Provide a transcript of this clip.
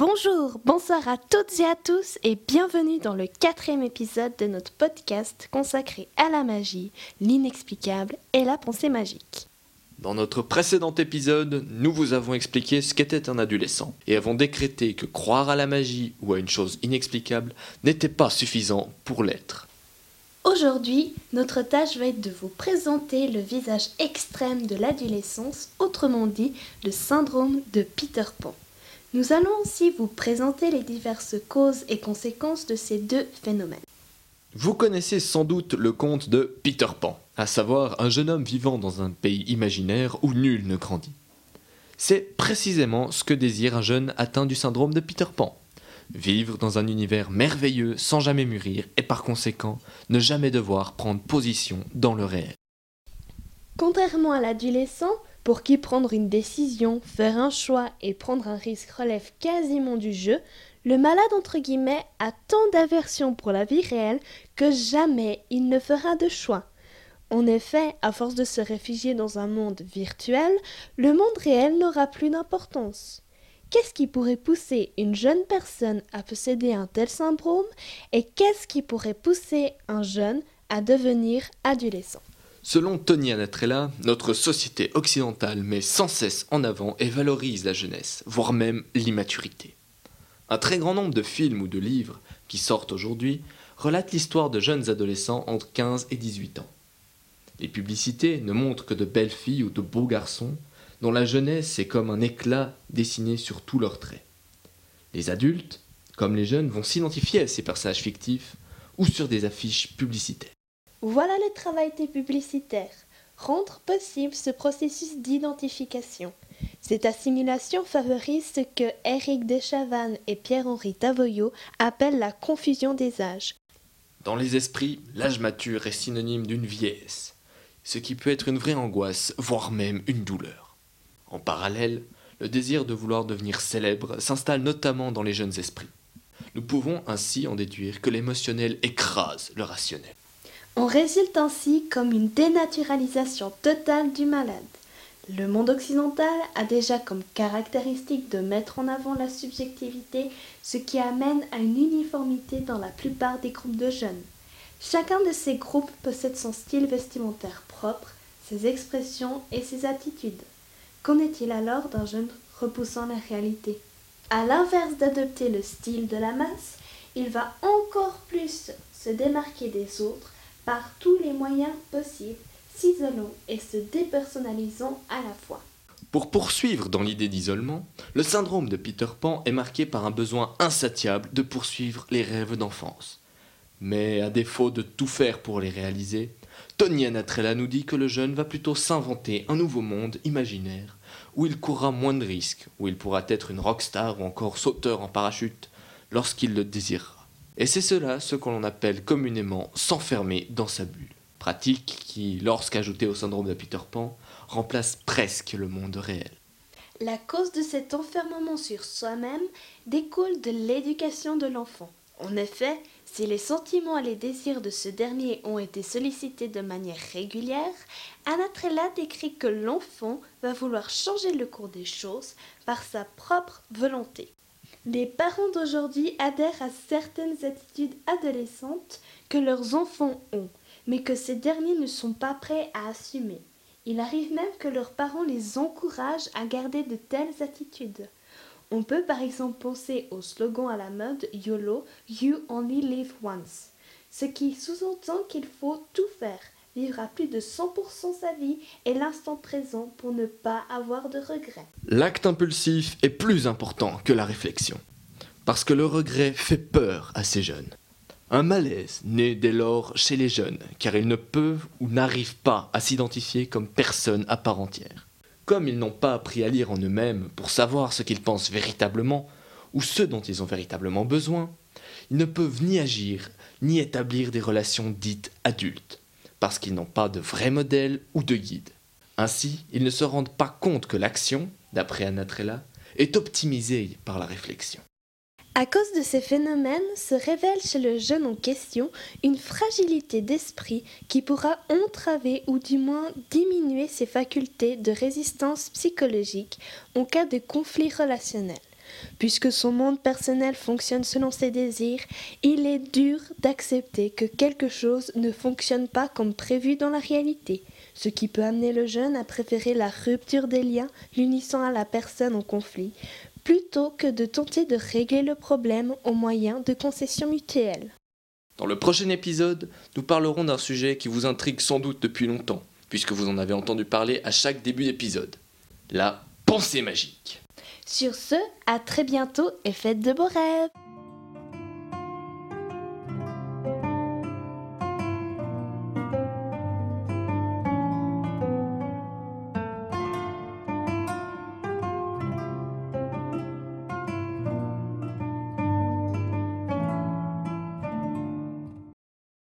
Bonjour, bonsoir à toutes et à tous et bienvenue dans le quatrième épisode de notre podcast consacré à la magie, l'inexplicable et la pensée magique. Dans notre précédent épisode, nous vous avons expliqué ce qu'était un adolescent et avons décrété que croire à la magie ou à une chose inexplicable n'était pas suffisant pour l'être. Aujourd'hui, notre tâche va être de vous présenter le visage extrême de l'adolescence, autrement dit le syndrome de Peter Pan. Nous allons aussi vous présenter les diverses causes et conséquences de ces deux phénomènes. Vous connaissez sans doute le conte de Peter Pan, à savoir un jeune homme vivant dans un pays imaginaire où nul ne grandit. C'est précisément ce que désire un jeune atteint du syndrome de Peter Pan. Vivre dans un univers merveilleux sans jamais mûrir et par conséquent ne jamais devoir prendre position dans le réel. Contrairement à l'adolescent, pour qui prendre une décision, faire un choix et prendre un risque relève quasiment du jeu, le malade entre guillemets a tant d'aversion pour la vie réelle que jamais il ne fera de choix. En effet, à force de se réfugier dans un monde virtuel, le monde réel n'aura plus d'importance. Qu'est-ce qui pourrait pousser une jeune personne à posséder un tel syndrome et qu'est-ce qui pourrait pousser un jeune à devenir adolescent? Selon Tony Anatrella, notre société occidentale met sans cesse en avant et valorise la jeunesse, voire même l'immaturité. Un très grand nombre de films ou de livres qui sortent aujourd'hui relatent l'histoire de jeunes adolescents entre 15 et 18 ans. Les publicités ne montrent que de belles filles ou de beaux garçons dont la jeunesse est comme un éclat dessiné sur tous leurs traits. Les adultes, comme les jeunes, vont s'identifier à ces personnages fictifs ou sur des affiches publicitaires. Voilà le travail des publicitaires. Rendre possible ce processus d'identification. Cette assimilation favorise ce que Éric Deschavannes et Pierre-Henri Tavoyot appellent la confusion des âges. Dans les esprits, l'âge mature est synonyme d'une vieillesse, ce qui peut être une vraie angoisse, voire même une douleur. En parallèle, le désir de vouloir devenir célèbre s'installe notamment dans les jeunes esprits. Nous pouvons ainsi en déduire que l'émotionnel écrase le rationnel. On résulte ainsi comme une dénaturalisation totale du malade. Le monde occidental a déjà comme caractéristique de mettre en avant la subjectivité, ce qui amène à une uniformité dans la plupart des groupes de jeunes. Chacun de ces groupes possède son style vestimentaire propre, ses expressions et ses attitudes. Qu'en est-il alors d'un jeune repoussant la réalité? À l'inverse d'adopter le style de la masse, il va encore plus se démarquer des autres par tous les moyens possibles, s'isolant et se dépersonnalisant à la fois. Pour poursuivre dans l'idée d'isolement, le syndrome de Peter Pan est marqué par un besoin insatiable de poursuivre les rêves d'enfance. Mais à défaut de tout faire pour les réaliser, Tony Anatrella nous dit que le jeune va plutôt s'inventer un nouveau monde imaginaire où il courra moins de risques, où il pourra être une rockstar ou encore sauteur en parachute lorsqu'il le désirera. Et c'est cela ce qu'on appelle communément s'enfermer dans sa bulle. Pratique qui, lorsqu'ajoutée au syndrome de Peter Pan, remplace presque le monde réel. La cause de cet enfermement sur soi-même découle de l'éducation de l'enfant. En effet, si les sentiments et les désirs de ce dernier ont été sollicités de manière régulière, Anatrella décrit que l'enfant va vouloir changer le cours des choses par sa propre volonté. Les parents d'aujourd'hui adhèrent à certaines attitudes adolescentes que leurs enfants ont, mais que ces derniers ne sont pas prêts à assumer. Il arrive même que leurs parents les encouragent à garder de telles attitudes. On peut par exemple penser au slogan à la mode YOLO, You Only Live Once, ce qui sous-entend qu'il faut tout faire, vivre à plus de 100% sa vie et l'instant présent pour ne pas avoir de regrets. L'acte impulsif est plus important que la réflexion, parce que le regret fait peur à ces jeunes. Un malaise naît dès lors chez les jeunes, car ils ne peuvent ou n'arrivent pas à s'identifier comme personne à part entière. Comme ils n'ont pas appris à lire en eux-mêmes pour savoir ce qu'ils pensent véritablement, ou ce dont ils ont véritablement besoin, ils ne peuvent ni agir, ni établir des relations dites adultes parce qu'ils n'ont pas de vrai modèle ou de guide. Ainsi, ils ne se rendent pas compte que l'action, d'après Anatrella, est optimisée par la réflexion. À cause de ces phénomènes se révèle chez le jeune en question une fragilité d'esprit qui pourra entraver ou du moins diminuer ses facultés de résistance psychologique en cas de conflit relationnel. Puisque son monde personnel fonctionne selon ses désirs, il est dur d'accepter que quelque chose ne fonctionne pas comme prévu dans la réalité, ce qui peut amener le jeune à préférer la rupture des liens l'unissant à la personne en conflit, plutôt que de tenter de régler le problème au moyen de concessions mutuelles. Dans le prochain épisode, nous parlerons d'un sujet qui vous intrigue sans doute depuis longtemps, puisque vous en avez entendu parler à chaque début d'épisode. La pensée magique. Sur ce, à très bientôt et faites de beaux rêves